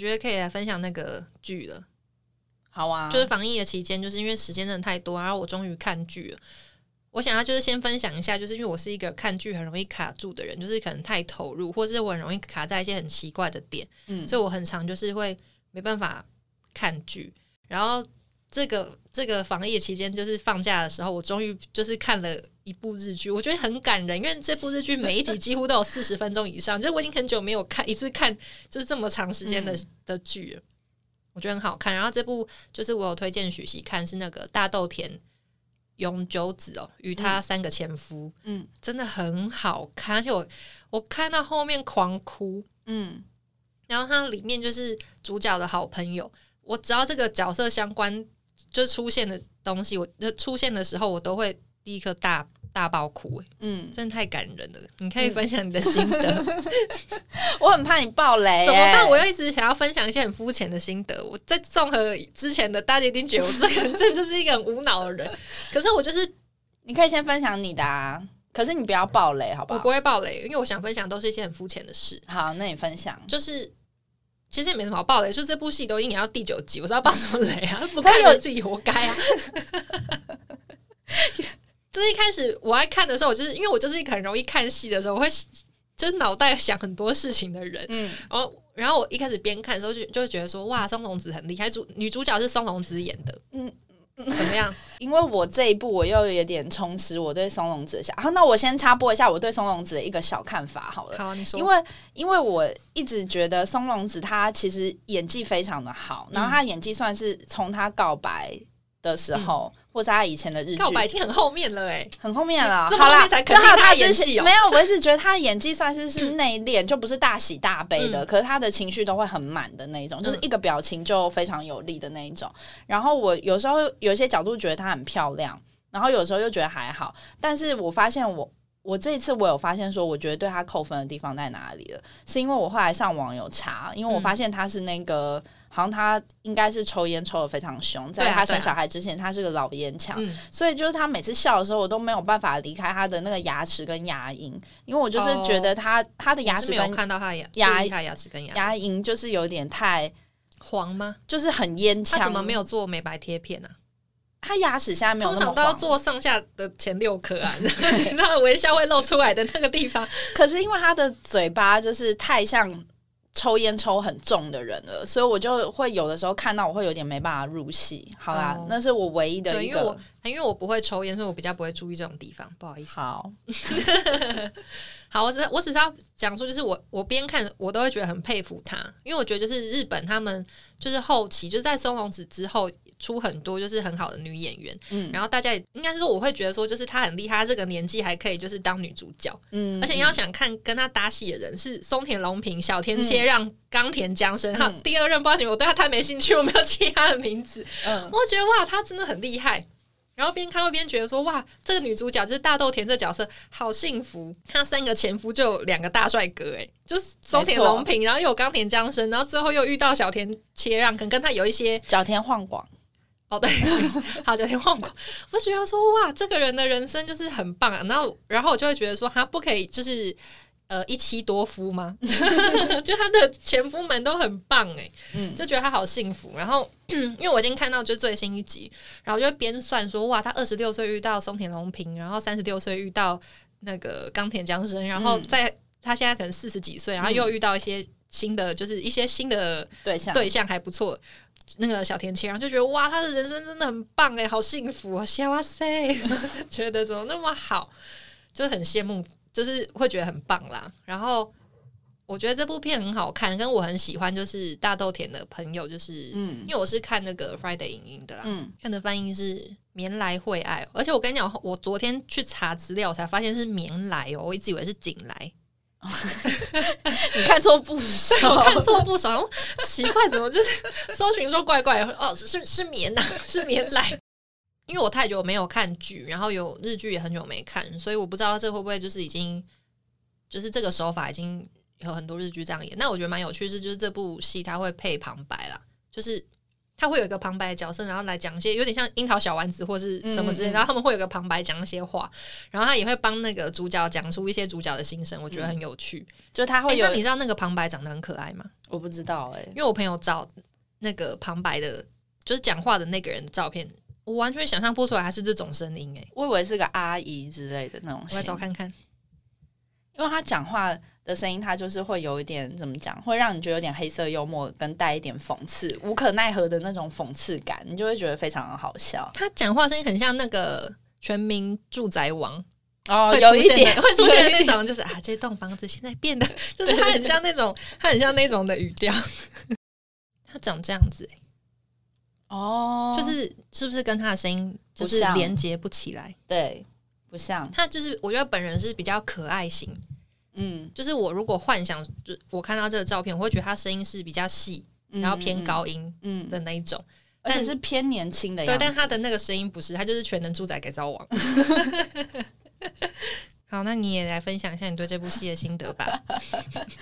好，我觉得可以来分享那个剧了。好啊，就是防疫的期间，就是因为时间真的太多，然后我终于看剧了。我想要就是先分享一下，就是因为我是一个看剧很容易卡住的人，就是可能太投入，或者是我很容易卡在一些很奇怪的点，嗯，所以我很常就是会没办法看剧。然后这个这个防疫期间，就是放假的时候，我终于就是看了一部日剧，我觉得很感人，因为这部日剧每一集几乎都有四十分钟以上，就是我已经很久没有看一次看就是这么长时间的的剧了，我觉得很好看。然后这部就是我有推荐许熙看，是那个大豆田。永久子哦，与他三个前夫，嗯，真的很好看，而且我我看到后面狂哭，嗯，然后它里面就是主角的好朋友，我只要这个角色相关就出现的东西，我就出现的时候，我都会第一颗大。大爆哭哎，嗯，真的太感人了。你可以分享你的心得，我很怕你爆雷，怎么办？我又一直想要分享一些很肤浅的心得。我在综合之前的，大家一定觉得我这个人真的就是一个很无脑的人。可是我就是，你可以先分享你的啊，可是你不要爆雷，好不好？我不会爆雷，因为我想分享都是一些很肤浅的事。好，那你分享，就是其实也没什么好爆的，就这部戏都已经要第九集，我知道爆什么雷啊？不看有自己活该啊！就是一开始我爱看的时候，我就是因为我就是一个很容易看戏的时候，我会就是脑袋想很多事情的人。嗯，然后然后我一开始边看的时候就就会觉得说，哇，松隆子很厉害，主女主角是松隆子演的。嗯，怎么样？因为我这一部我又有点充实我对松隆子的想。好，那我先插播一下我对松隆子的一个小看法好了。好，你说。因为因为我一直觉得松隆子她其实演技非常的好，然后她演技算是从她告白的时候。或者他以前的日剧告白已经很后面了哎，很后面了。好了，就好他演戏哦。没有，我一直觉得他的演技算是是内敛，就不是大喜大悲的。可是他的情绪都会很满的那一种，就是一个表情就非常有力的那一种。然后我有时候有些角度觉得她很漂亮，然后有时候又觉得还好。但是我发现我我这一次我有发现说，我觉得对他扣分的地方在哪里了？是因为我后来上网有查，因为我发现他是那个。好像他应该是抽烟抽的非常凶，在他生小孩之前，他是个老烟枪，所以就是他每次笑的时候，我都没有办法离开他的那个牙齿跟牙龈，因为我就是觉得他他的牙齿有看到他牙牙牙齿跟牙牙龈就是有点太黄吗？就是很烟枪，他怎么没有做美白贴片呢？他牙齿现在没有，通常都要做上下的前六颗啊，那微笑会露出来的那个地方。可是因为他的嘴巴就是太像。抽烟抽很重的人了，所以我就会有的时候看到我会有点没办法入戏。好啦，那是我唯一的一个，因为我因为我不会抽烟，所以我比较不会注意这种地方。不好意思。好，好，我只我只是要讲说，就是我我边看我都会觉得很佩服他，因为我觉得就是日本他们就是后期就是在松隆子之后。出很多就是很好的女演员，嗯，然后大家也应该是说，我会觉得说，就是她很厉害，她这个年纪还可以就是当女主角，嗯，而且你要想看跟她搭戏的人是松田龙平、小田切让、冈田将生，哈，第二任不知道我对他太没兴趣，我没有记他的名字，嗯，我觉得哇，他真的很厉害。然后边看会边觉得说哇，这个女主角就是大豆田这角色好幸福。她三个前夫就有两个大帅哥，哎，就是松田龙平，然后又有冈田将生，然后最后又遇到小田切让，可能跟他有一些小田晃广。哦，对，好，小田晃广，我觉得说哇，这个人的人生就是很棒啊。然后，然后我就会觉得说，他不可以就是呃一妻多夫吗？就他的前夫们都很棒哎，嗯，就觉得他好幸福。然后，因为我已经看到就最新一集，然后就边算说哇，他二十六岁遇到松田龙平，然后三十六岁遇到那个冈田将生，然后在他现在可能四十几岁，然后又遇到一些新的，就是一些新的对象，对象还不错。那个小田切，然后就觉得哇，他的人生真的很棒哎，好幸福啊！哇塞，觉得怎么那么好，就很羡慕，就是会觉得很棒啦。然后我觉得这部片很好看，跟我很喜欢，就是大豆田的朋友，就是嗯，因为我是看那个 Friday 影音的啦，嗯，看的翻译是棉来会爱，而且我跟你讲，我昨天去查资料才发现是棉来哦，我一直以为是锦来。你看错不少，看错不少，奇怪，怎么就是搜寻说怪怪？哦，是是棉呐，是棉来。因为我太久没有看剧，然后有日剧也很久没看，所以我不知道这会不会就是已经就是这个手法已经有很多日剧这样演。那我觉得蛮有趣是，就是这部戏它会配旁白啦，就是。它会有一个旁白的角色，然后来讲一些有点像樱桃小丸子或是什么之类，嗯嗯然后他们会有个旁白讲一些话，然后他也会帮那个主角讲出一些主角的心声，我觉得很有趣。就他哎、会有那你知道那个旁白长得很可爱吗？我不知道哎、因为我朋友找那个旁白的，就是讲话的那个人的照片，我完全想象不出来他是这种声音哎、我以为是个阿姨之类的那种我来找，看看。因为他讲话的声音，他就是会有一点怎么讲，会让你觉得有点黑色幽默，跟带一点讽刺、无可奈何的那种讽刺感，你就会觉得非常的好笑。他讲话声音很像那个《全民住宅王》哦有一点会出现的那种，就是啊，这栋房子现在变得，就是他很像那种，他很像那种的语调。他长这样子、欸哦，就是是不是跟他的声音就是连接不起来？对，不像，他就是我觉得本人是比较可爱型，嗯，就是我如果幻想，就我看到这个照片，我会觉得他声音是比较细，嗯然后偏，高音嗯，嗯的那一种。而且但是偏年轻的对，但他的那个声音不是，他就是全能住宅改造王。好，那你也来分享一下你对这部戏的心得吧。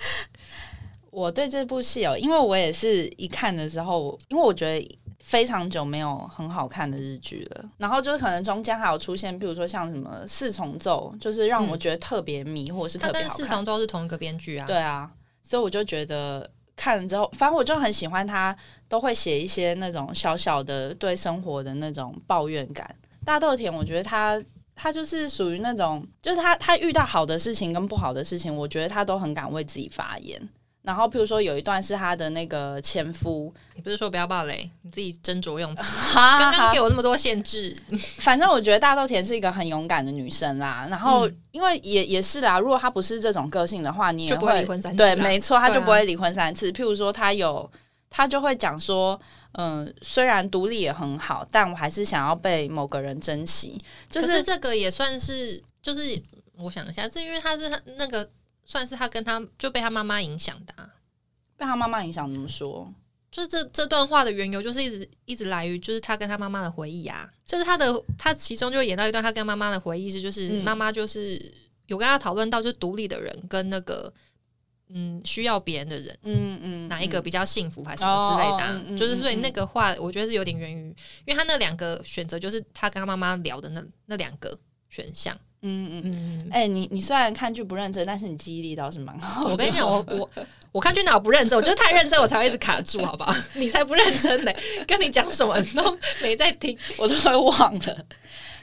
我对这部戏哦，因为我也是一看的时候，因为我觉得非常久没有很好看的日剧了，然后就是可能中间还有出现，比如说像什么四重奏，就是让我觉得特别迷，或者是特别好看跟四重。奏是同一个编剧啊。对啊，所以我就觉得看了之后，反正我就很喜欢他，都会写一些那种小小的对生活的那种抱怨感。大豆田，我觉得他。他就是属于那种，就是他他遇到好的事情跟不好的事情，我觉得他都很敢为自己发言。然后，譬如说有一段是她的那个前夫，你不是说不要暴雷，你自己斟酌用词。哈刚刚给我那么多限制，反正我觉得大豆田是一个很勇敢的女生啦。然后，嗯因为也也是啦，如果她不是这种个性的话，你也就不会离婚三次对，没错，她就不会离婚三次。譬如说，她有，她就会讲说，嗯，虽然独立也很好，但我还是想要被某个人珍惜。就是是这个也算是，就是我想一下，是因为她是那个算是他跟他就被他妈妈影响的、啊。被他妈妈影响，怎么说？就是这这段话的缘由，就是一直一直来于就是他跟他妈妈的回忆啊，就是他的他其中就演到一段他跟妈妈的回忆是，就是嗯妈妈就是有跟他讨论到，就是独立的人跟那个嗯需要别人的人。嗯嗯，嗯哪一个比较幸福，还是什么之类的啊、就是所以那个话，我觉得是有点源于，因为他那两个选择就是他跟他妈妈聊的那那两个选项。嗯嗯。嗯，哎、你你虽然看剧不认真，但是你记忆力倒是蛮好的。我跟你讲，我我我看剧哪不认真，我就是太认真，我才会一直卡住，好不好？你才不认真呢，跟你讲什么你都没在听。我都会忘了。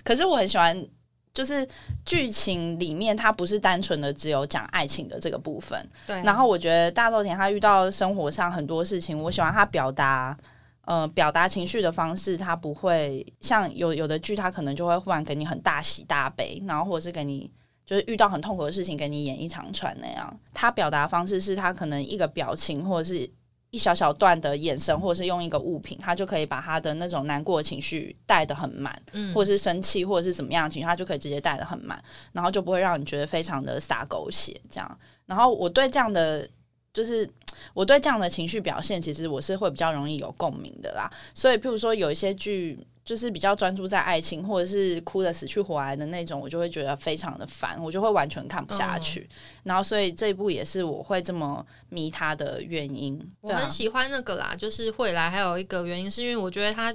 可是我很喜欢，就是剧情里面它不是单纯的只有讲爱情的这个部分。对然后我觉得大豆田他遇到生活上很多事情，我喜欢他表达。呃，表达情绪的方式，他不会像有有的剧，他可能就会忽然给你很大喜大悲，然后或者是给你就是遇到很痛苦的事情，给你演一长串那样。他表达方式是他可能一个表情，或者是一小小段的眼神，或者是用一个物品，他就可以把他的那种难过的情绪带得很满，嗯或者是生气，或者是怎么样的情绪，他就可以直接带得很满，然后就不会让你觉得非常的洒狗血这样。然后我对这样的。就是我对这样的情绪表现，其实我是会比较容易有共鸣的啦。所以，譬如说有一些剧，就是比较专注在爱情，或者是哭的死去活来的那种，我就会觉得非常的烦，我就会完全看不下去。然后，所以这一部也是我会这么迷他的原因。我很喜欢那个啦，就是会来，还有一个原因是因为我觉得他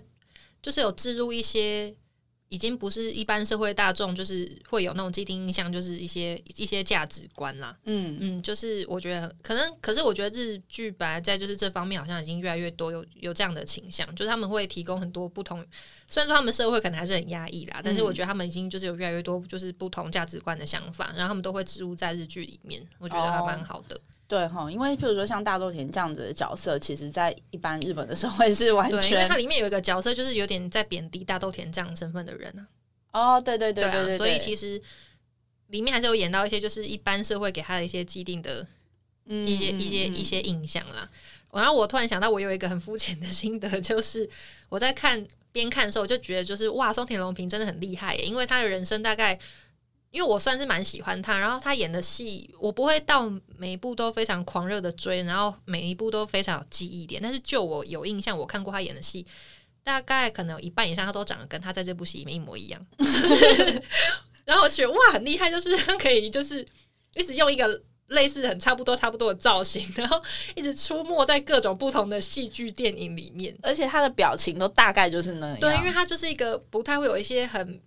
就是有置入一些已经不是一般社会大众就是会有那种既定印象，就是一些一些价值观啦。嗯嗯，就是我觉得可能，可是我觉得日剧本来在就是这方面好像已经越来越多有有这样的倾向，就是他们会提供很多不同，虽然说他们社会可能还是很压抑啦，但是我觉得他们已经就是有越来越多就是不同价值观的想法，然后他们都会植入在日剧里面，我觉得还蛮好的。对哈，因为譬如说像大豆田这样子的角色，其实在一般日本的社会是完全，因为全它里面有一个角色就是有点在贬低大豆田这样身份的人啊，哦，对对对啊，对对，所以其实里面还是有演到一些就是一般社会给他的一些既定的嗯一些、嗯一些嗯一些印象啦。然后我突然想到，我有一个很肤浅的心得，就是我在看边看的时候，我就觉得就是哇，松田龙平真的很厉害耶，因为他的人生大概。因为我算是蛮喜欢他，然后他演的戏，我不会到每一部都非常狂热的追，然后每一部都非常有记忆点。但是就我有印象，我看过他演的戏，大概可能有一半以上，他都长得跟他在这部戏里面一模一样。然后我觉得哇，很厉害，就是他可以就是一直用一个类似很差不多差不多的造型，然后一直出没在各种不同的戏剧电影里面。而且他的表情都大概就是那样。对，因为他就是一个不太会有一些很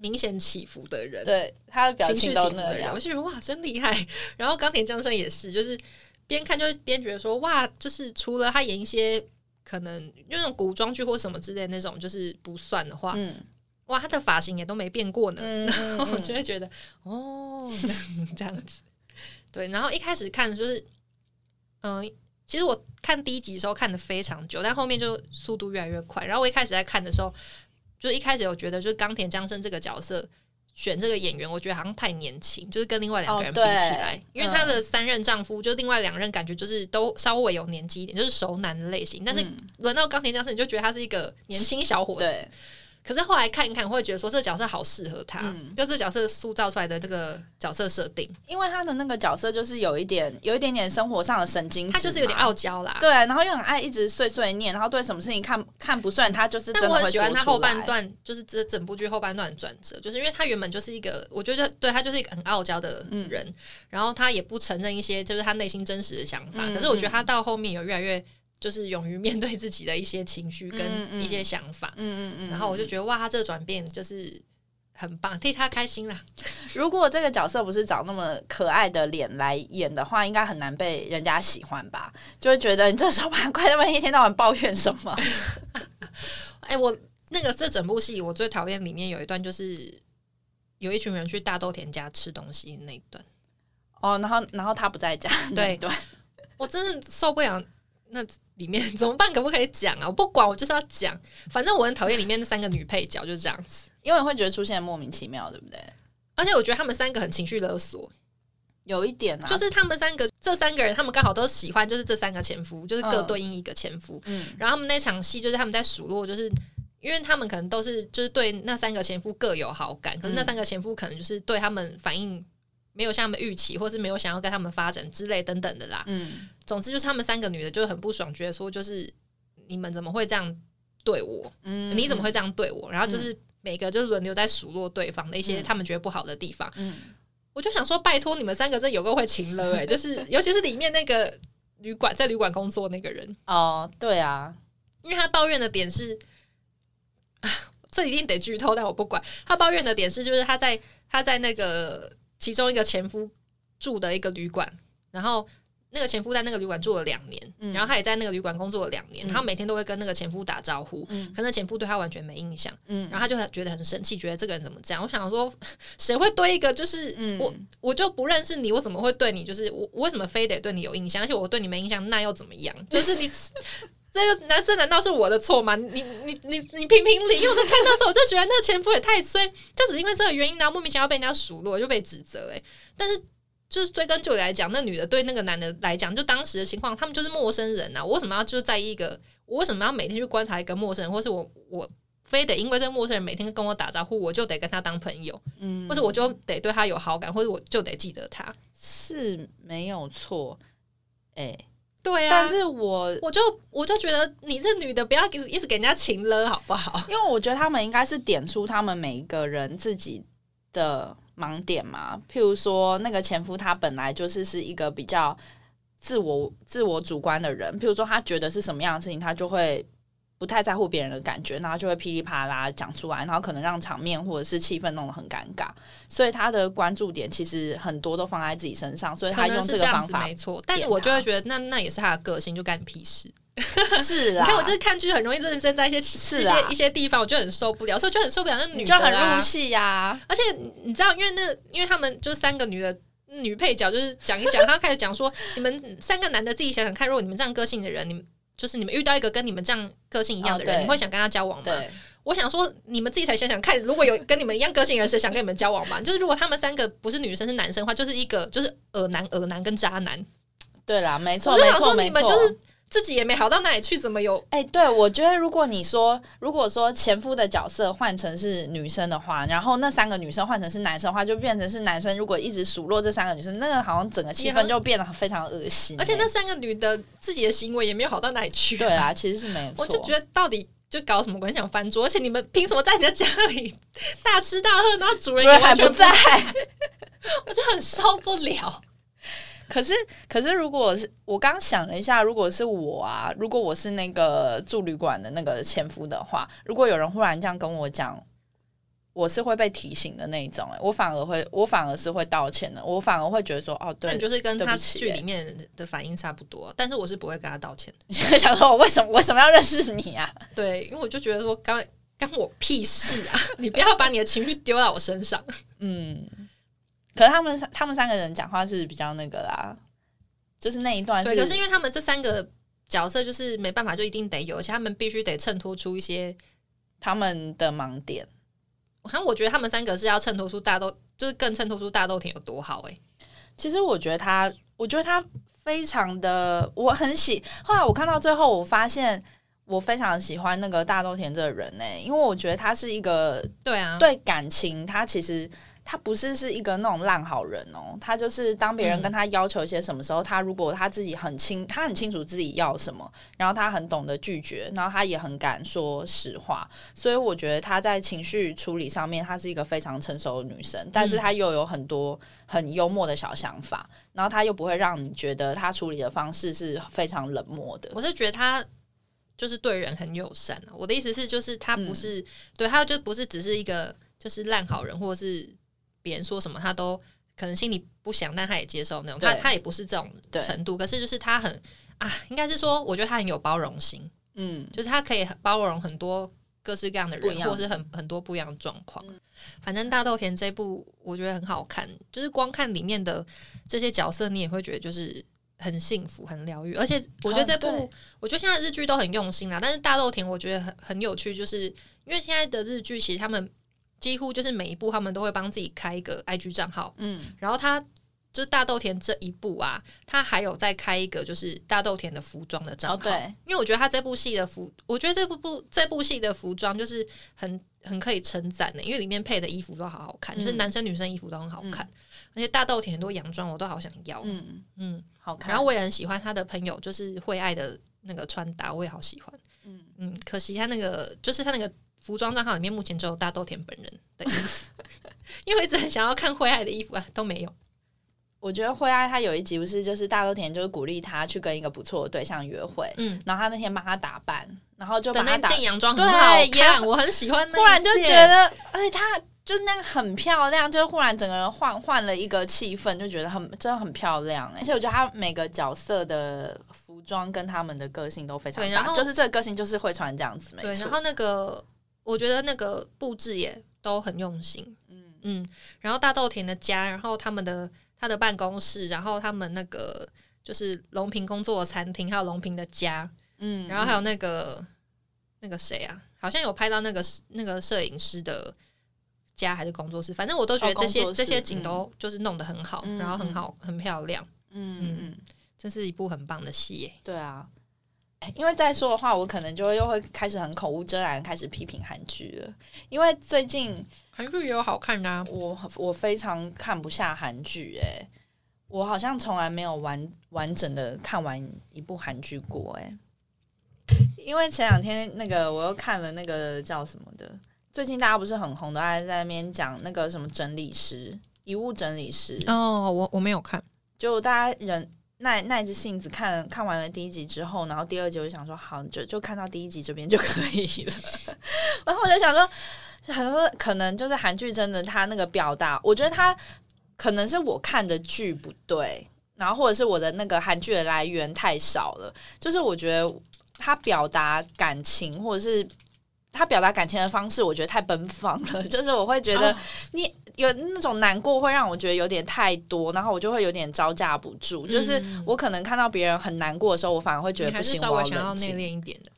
明显起伏的人，对他的表情都那样我。就觉得哇，真厉害。然后冈田将生也是，就是边看就边觉得说哇，就是除了他演一些可能那种古装剧或什么之类的那种，就是不算的话，嗯哇，他的发型也都没变过呢。嗯然后我嗯就会觉得哦，这样 这样子。对，然后一开始看就是，嗯、其实我看第一集的时候看的非常久，但后面就速度越来越快。然后我一开始在看的时候，就一开始有觉得，就是冈田将生这个角色选这个演员，我觉得好像太年轻，就是跟另外两个人比起来，因为她嗯的三任丈夫，就另外两任感觉就是都稍微有年纪一点，就是熟男的类型。但是嗯轮到冈田将生，你就觉得他是一个年轻小伙子。对，可是后来看一看，会觉得说这个角色好适合他，嗯。就这角色塑造出来的这个角色设定，因为他的那个角色就是有一点有一点点生活上的神经他就是有点傲娇啦。对，然后又很爱一直碎碎念，然后对什么事情看看不顺，他就是真但我很的会说出喜欢他后半。段，就是这整部剧后半段的转折，就是因为他原本就是一个，我觉得对他就是一个很傲娇的嗯。人，然后他也不承认一些就是他内心真实的想法，嗯可是我觉得他到后面有越来越就是勇于面对自己的一些情绪嗯跟嗯一些想法，嗯嗯嗯。然后我就觉得哇，他这个转变就是很棒，替他开心啦。如果这个角色不是找那么可爱的脸来演的话，应该很难被人家喜欢吧？就会觉得你这手板怪，他们一天到晚抱怨什么？哎、我那个这整部戏我最讨厌里面有一段就是有一群人去大豆田家吃东西那一段，哦，然后然后他不在家，对对，我真的受不了。那里面 怎么办？可不可以讲啊？我不管，我就是要讲。反正我很讨厌里面那三个女配角，就是这样子。因为你会觉得出现莫名其妙，对不对？而且我觉得他们三个很情绪勒索，有一点啊，就是他们三个这三个人，他们刚好都喜欢，就是这三个前夫，就是各嗯对应一个前夫。嗯然后他们那场戏就是他们在数落，就是因为他们可能都是就是对那三个前夫各有好感，可是那嗯三个前夫可能就是对他们反应没有像他们预期，或是没有想要跟他们发展之类等等的啦。嗯总之就是他们三个女的就很不爽，觉得说就是你们怎么会这样对我？嗯你怎么会这样对我？然后就是每个就是轮流在数落对方的一些嗯他们觉得不好的地方。嗯我就想说，拜托你们三个这有个会情了哎、就是 尤其是里面那个旅馆在旅馆工作那个人，哦，对啊，因为他抱怨的点是，啊 这一定得剧透，但我不管。他抱怨的点是，就是他在他在那个其中一个前夫住的一个旅馆，然后那个前夫在那个旅馆住了两年，嗯然后他也在那个旅馆工作了两年，嗯他每天都会跟那个前夫打招呼，嗯可那前夫对他完全没印象，嗯然后他就觉得很生气，觉得这个人怎么这样？我想说，谁会对一个就是、嗯我我就不认识你，我怎么会对你就是我我为什么非得对你有印象？而且我对你没印象，那又怎么样？就是你这个男生难道是我的错吗？你你你你评评理！因为我在看到的时候，我就觉得那个前夫也太衰，就只因为这个原因，然后莫名其妙被人家数落，就被指责、欸。但是就是追根究底来讲，那女的对那个男的来讲，就当时的情况，他们就是陌生人啊！我为什么要就是在意一个？我为什么要每天去观察一个陌生人，或是我我非得因为这个陌生人每天跟我打招呼，我就得跟他当朋友，嗯或者我就得对他有好感，或者我就得记得他？是没有错，哎、对啊，但是我我就我就觉得你这女的不要一直一直给人家情了，好不好？因为我觉得他们应该是点出他们每一个人自己的盲点嘛，譬如说那个前夫他本来就是是一个比较自我自我主观的人，譬如说他觉得是什么样的事情，他就会。不太在乎别人的感觉，然后就会噼里啪啦讲出来，然后可能让场面或者是气氛弄得很尴尬，所以他的关注点其实很多都放在自己身上，所以他用是这个方法没错，但点我就会觉得那那也是他的个性，就干你屁事。是啦，你看我就是看剧很容易认真在一些一些一些地方，我就很受不了，所以就很受不了。那女就很啊入戏呀、而且你知道，因为那因为他们就是三个女的女配角，就是讲一讲，他开始讲说，你们三个男的自己想想看，如果你们这样个性的人，你们就是你们遇到一个跟你们这样个性一样的人，哦你会想跟他交往吗？我想说，你们自己才想想看，如果有跟你们一样个性的人，谁想跟你们交往嘛？就是如果他们三个不是女生是男生的话，就是一个就是恶男、恶男跟渣男。对啦，没错，我就没错，想说，你没错。们就是自己也没好到哪里去，怎么有？哎、对，我觉得如果你说，如果说前夫的角色换成是女生的话，然后那三个女生换成是男生的话，就变成是男生如果一直数落这三个女生，那个好像整个气氛就变得非常恶心、而且那哎三个女的自己的行为也没有好到哪里去。对啊，其实是没有错。我就觉得到底就搞什么鬼想翻桌，而且你们凭什么在人家家里大吃大喝，然后主人还不在，我就很受不了。可是，可是，如果是我刚想了一下，如果是我啊，如果我是那个住旅馆的那个前夫的话，如果有人忽然这样跟我讲，我是会被提醒的那一种、欸。我反而会，我反而是会道歉的，我反而会觉得说，哦，对，但就是跟他剧里面的反应差不多，但是我是不会跟他道歉的。想说我为什么为什么要认识你啊？对，因为我就觉得说干干我屁事啊！你不要把你的情绪丢到我身上。嗯，可是他们他们三个人讲话是比较那个啦，就是那一段是，对，可是因为他们这三个角色就是没办法，就一定得有，而且他们必须得衬托出一些。他们的盲点。好像，我觉得他们三个是要衬托出大豆，就是更衬托出大豆田有多好哎、其实我觉得他，我觉得他非常的，我很喜。后来我看到最后，我发现我非常喜欢那个大豆田这个人呢、因为我觉得他是一个对啊，对感情，他其实他不是是一个那种烂好人哦，他就是当别人跟他要求一些什么时候，他如果他自己很清，他很清楚自己要什么，然后他很懂得拒绝，然后他也很敢说实话，所以我觉得他在情绪处理上面，她是一个非常成熟的女生，但是她又有很多很幽默的小想法，然后她又不会让你觉得她处理的方式是非常冷漠的。我是觉得他就是对人很友善啊。我的意思是，就是他不是、对他就不是只是一个就是烂好人，或者是别人说什么他都可能心里不想，但他也接受那种。他他也不是这种程度，可是就是他很啊，应该是说，我觉得他很有包容心，嗯，就是他可以包容很多各式各样的人，或是很很多不一样的状况。反正大豆田这部我觉得很好看，就是光看里面的这些角色，你也会觉得就是很幸福、很疗愈。而且我觉得这部，我觉得现在日剧都很用心啦，但是大豆田我觉得很很有趣，就是因为现在的日剧其实他们几乎就是每一部他们都会帮自己开一个 IG 账号，嗯，然后他就是大豆田这一部啊，他还有再开一个就是大豆田的服装的账号。哦对，因为我觉得他这部戏的服，我觉得这部部这部戏的服装就是很很可以称赞的，因为里面配的衣服都好好看，就是嗯男生女生衣服都很好看，而且大豆田很多洋装我都好想要。嗯嗯，嗯，好看。然后我也很喜欢他的朋友，就是惠爱的那个穿搭，我也好喜欢。嗯嗯，可惜他那个就是他那个服装账号里面目前只有大豆田本人的衣服，因为我一直很想要看惠爱的衣服啊，都没有。我觉得惠爱她有一集不是就是大豆田就是鼓励她去跟一个不错的对象约会，嗯，然后她那天帮他打扮，然后就把他打，件洋装很对好也看，我很喜欢那一件。忽然就觉得，而且她就是那个很漂亮，就是忽然整个人换换了一个气氛，就觉得很真的很漂亮、而且我觉得她每个角色的服装跟他们的个性都非常搭，对然后就是这个个性就是会穿这样子，没对，错然。后那个我觉得那个布置也都很用心，嗯。嗯，然后大豆田的家，然后他们的他的办公室，然后他们那个就是龙平工作的餐厅，还有龙平的家，嗯然后还有那个那个谁啊，好像有拍到那个那个摄影师的家还是工作室，反正我都觉得哦这些、这些景都就是弄得很好，嗯然后很好很漂亮，嗯。嗯嗯，这是一部很棒的戏耶。对啊。因为再说的话，我可能就会又会开始很口无遮拦，开始批评韩剧了。因为最近韩剧也有好看的、啊，我我非常看不下韩剧，诶，我好像从来没有完完整的看完一部韩剧过，诶。因为前两天那个我又看了那个叫什么的，最近大家不是很红的，还在那边讲那个什么整理师、遗物整理师，哦，我我没有看，就大家人耐耐着性子看看完了第一集之后，然后第二集我就想说，好，就就看到第一集这边就可以了。然后我就想说，很多可能就是韩剧真的它那个表达，我觉得它可能是我看的剧不对，然后或者是我的那个韩剧的来源太少了，就是我觉得他表达感情或者是。他表达感情的方式，我觉得太奔放了，就是我会觉得哦你有那种难过，会让我觉得有点太多，然后我就会有点招架不住。就是嗯我可能看到别人很难过的时候，我反而会觉得不行，我想要内。敛一点的。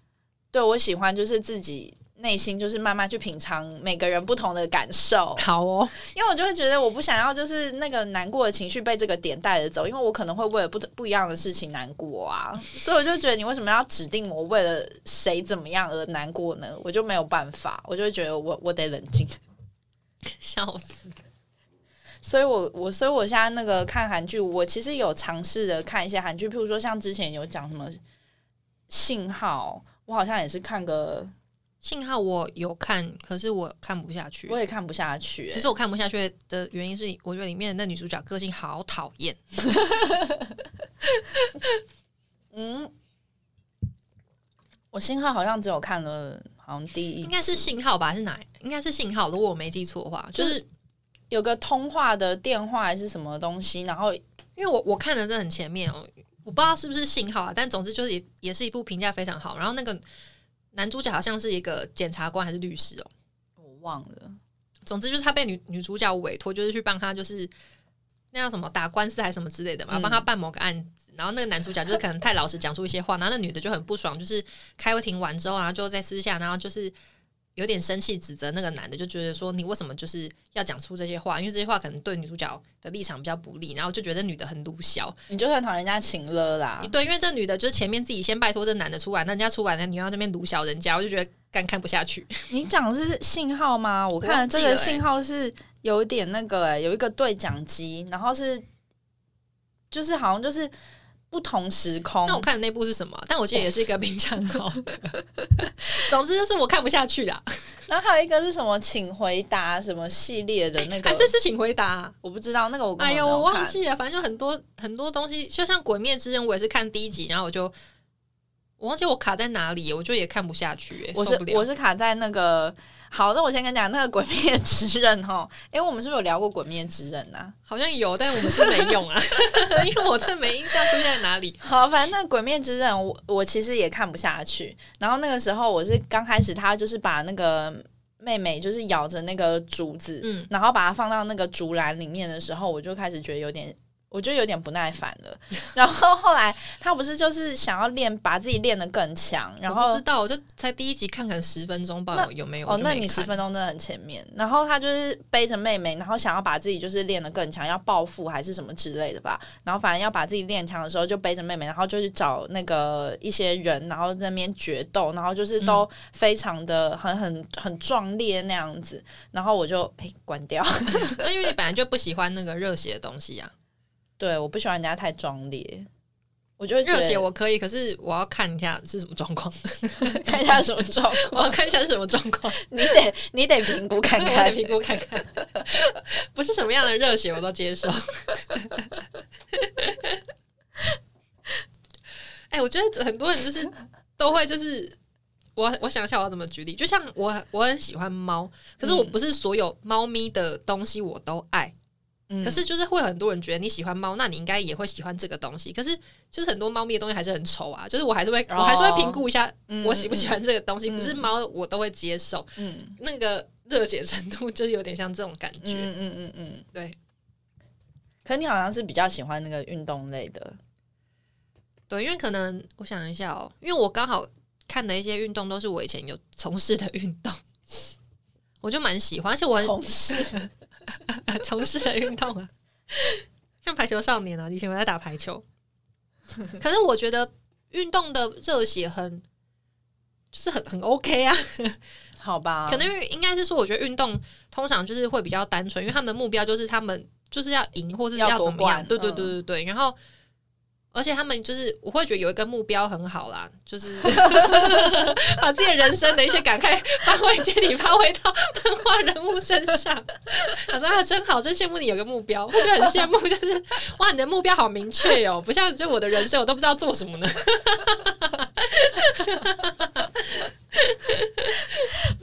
对我喜欢就是自己内心就是慢慢去品尝每个人不同的感受，好哦，因为我就会觉得我不想要就是那个难过的情绪被这个点带着走，因为我可能会为了不不一样的事情难过啊，所以我就觉得你为什么要指定我为了谁怎么样而难过呢？我就没有办法，我就会觉得我我得冷静。笑死！所以我我所以我现在那个看韩剧，我其实有尝试的看一些韩剧，譬如说像之前有讲什么信号，我好像也是看个信号我有看，可是我看不下去我。也看不下去、欸可是我看不下去的原因是，我觉得里面的那女主角个性好讨厌。嗯，我信号好像只有看了，好像第一应该是信号吧？还是哪？应该是信号。如果我没记错的话，就是有个通话的电话还是什么东西，然后因为我我看的这很前面哦，我不知道是不是信号啊，但总之就是也也是一部评价非常好。然后那个男主角好像是一个检察官还是律师哦，我忘了。总之就是他被女女主角委托，就是去帮他就是那叫什么打官司还是什么之类的嘛，嗯帮他办某个案子。然后那个男主角就是可能太老实讲出一些话，然后那女的就很不爽，就是开会庭完之后，然后就在私下，然后就是有点生气，指责那个男的，就觉得说你为什么就是要讲出这些话？因为这些话可能对女主角的立场比较不利，然后就觉得女的很鲁小。你就很讨厌人家情了啦。对，因为这女的就是前面自己先拜托这男的出来，那人家出来，那你要那边鲁小人家，我就觉得干看不下去。你讲的是信号吗？我看这个信号是有点那个、欸，有一个对讲机，然后是就是好像就是不同时空那。我看的那部是什么？但我记得也是一个评价很好的。总之就是我看不下去啦，然后还有一个是什么，请回答什么系列的那个，还是是请回答啊、我不知道那个我哎呦，没有看我忘记了，反正就很多很多东西，就像《鬼灭之刃》，我也是看第一集，然后我就我忘记我卡在哪里，我就也看不下去、欸，我是我是卡在那个好，那我先跟你讲那个《鬼灭之刃》哈，哎，我们是不是有聊过《鬼灭之刃》啊？好像有，但是我们是没用啊，因为我真的没印象出现在哪里。好，反正那《鬼灭之刃》我我其实也看不下去。然后那个时候我是刚开始，他就是把那个妹妹就是咬着那个竹子，嗯，然后把它放到那个竹篮里面的时候，我就开始觉得有点。我就有点不耐烦了，然后后来他不是就是想要练，把自己练得更强，然后我不知道，我就才第一集看，看十分钟吧，有没有？哦，那你十分钟真的很前面。然后他就是背着妹妹，然后想要把自己就是练得更强，要报复还是什么之类的吧。然后反正要把自己练强的时候，就背着妹妹，然后就去找那个一些人，然后在那边决斗，然后就是都非常的很很很壮烈那样子。然后我就哎关掉，那因为你本来就不喜欢那个热血的东西啊，对，我不喜欢人家太壮烈。我觉得热血我可以，可是我要看一下是什么状况，看一下什么状 我，要看一下是什么状况，你得你得评估看看。评估看看，不是什么样的热血我都接受。哎、我觉得很多人就是都会就是。我我想一下我要怎么举例，就像我我很喜欢猫，可是我嗯不是所有猫咪的东西我都爱，嗯可是就是会有很多人觉得你喜欢猫，那你应该也会喜欢这个东西。可是就是很多猫咪的东西还是很丑啊，就是我还是会、哦我还是会评估一下嗯我喜不喜欢这个东西，嗯不是猫我都会接受。嗯那个热血程度就是有点像这种感觉。嗯嗯嗯嗯，对可你好像是比较喜欢那个运动类的。对，因为可能我想一下哦，因为我刚好看的一些运动都是我以前有从事的运动，我就蛮喜欢，而且我很从事 从事的运动啊，像排球少年啊，以前我在打排球。可是我觉得运动的热血很，就是很很 OK 啊。好吧，可能因为应该是说，我觉得运动通常就是会比较单纯，因为他们的目标就是他们就是要赢或是要怎么样。冠对对嗯对对对，然后。而且他们就是，我会觉得有一个目标很好啦，就是 把自己的人生的一些感慨发挥借力，发挥到漫画人物身上。他说啊，真好，真羡慕你有个目标，我觉得很羡慕，就是哇，你的目标好明确哦，不像就我的人生，我都不知道做什么呢。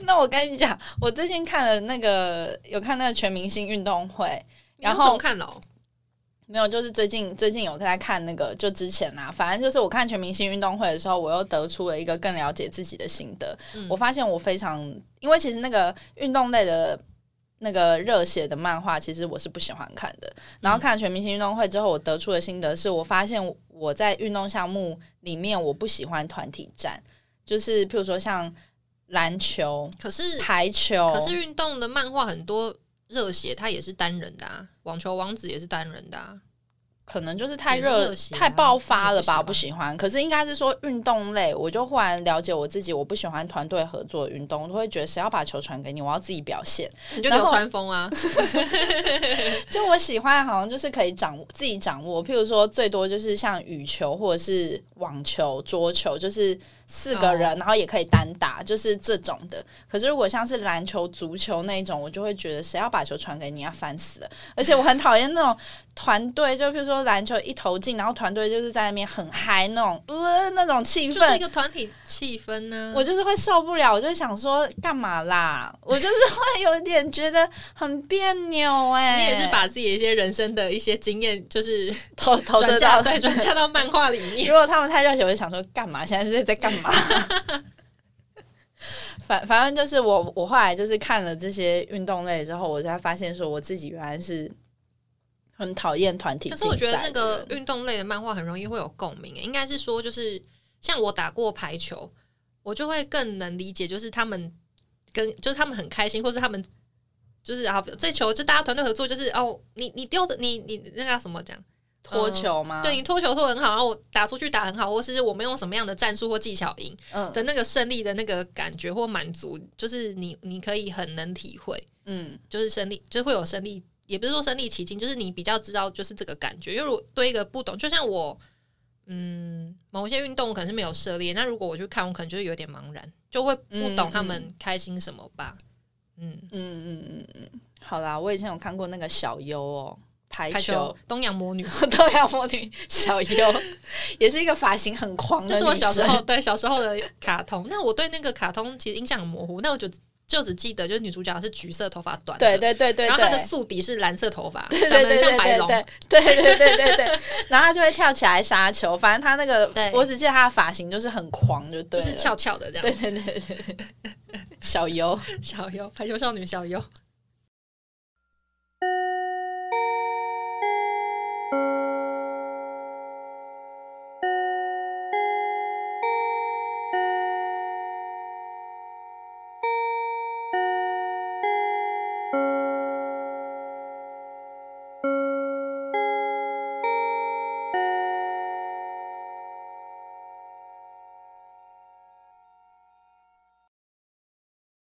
那我跟你讲，我最近看了那个有看那个全明星运动会，然后看了哦、没有，就是最近最近有在看那个，就之前啊，反正就是我看全明星运动会的时候，我又得出了一个更了解自己的心得。嗯我发现我非常，因为其实那个运动类的。那个热血的漫画，其实我是不喜欢看的。然后看了全明星运动会之后，我得出的心得是我发现我在运动项目里面，我不喜欢团体战，就是譬如说像篮球、可是排球，可是运动的漫画很多热血，它也是单人的啊，网球王子也是单人的啊。可能就是太热、啊太爆发了吧，我不喜喜欢。可是应该是说运动类，我就忽然了解我自己，我不喜欢团队合作运动，我都会觉得谁要把球传给你，我要自己表现。你就流然后川枫啊，就我喜欢，好像就是可以掌握自己掌握，譬如说最多就是像羽球或者是网球、桌球，就是四个人，哦然后也可以单打，就是这种的。可是如果像是篮球、足球那一种，我就会觉得谁要把球传给你，要烦死了。而且我很讨厌那种团队，就比如说篮球一投进，然后团队就是在那边很嗨那种，呃，那种气氛就是一。个团体气氛呢、我就是会受不了，我就会想说干嘛啦？我就是会有点觉得很别扭哎、你也是把自己的一些人生的一些经验，就是投投射到对转嫁到漫画里面。如果他们太热血，我就想说干嘛？现在是在干嘛？哈哈 反反正就是我，我后来就是看了这些运动类之后，我才发现说我自己原来是很讨厌团体。可是我觉得那个运动类的漫画很容易会有共鸣，应该是说就是像我打过排球，我就会更能理解，就是他们跟就是他们很开心，或是他们就是啊这球就大家团队合作，就是哦你你丢的你你那个什么讲？脱球吗？对你脱球脱得很好，然后我打出去打很好，或是我们用什么样的战术或技巧赢嗯的那个胜利的那个感觉或满足，就是你你可以很能体会。嗯就是胜利，就会有胜利，也不是说身历其境，就是你比较知道就是这个感觉。因为对一个不懂，就像我，嗯，某些运动我可能是没有涉猎，那如果我去看，我可能就是有点茫然，就会不懂他们开心什么吧。嗯，嗯嗯嗯嗯，好啦，我以前有看过那个小优哦，排排球球 东洋魔女，东洋魔女小优，也是一个发型很狂的那是我小时候对小时候的卡通。那我对那个卡通其实印象很模糊，那我就就只记得就是女主角是橘色头发短的，对对对对然后她的。宿敌是蓝色头发，对长得像白龙。对对对对对对对，然后她就会跳起来杀球，反正她那个，我只记得她的发型就是很狂，就对，就是翘翘的这样，对对对对对，小优，小优排球少女小优，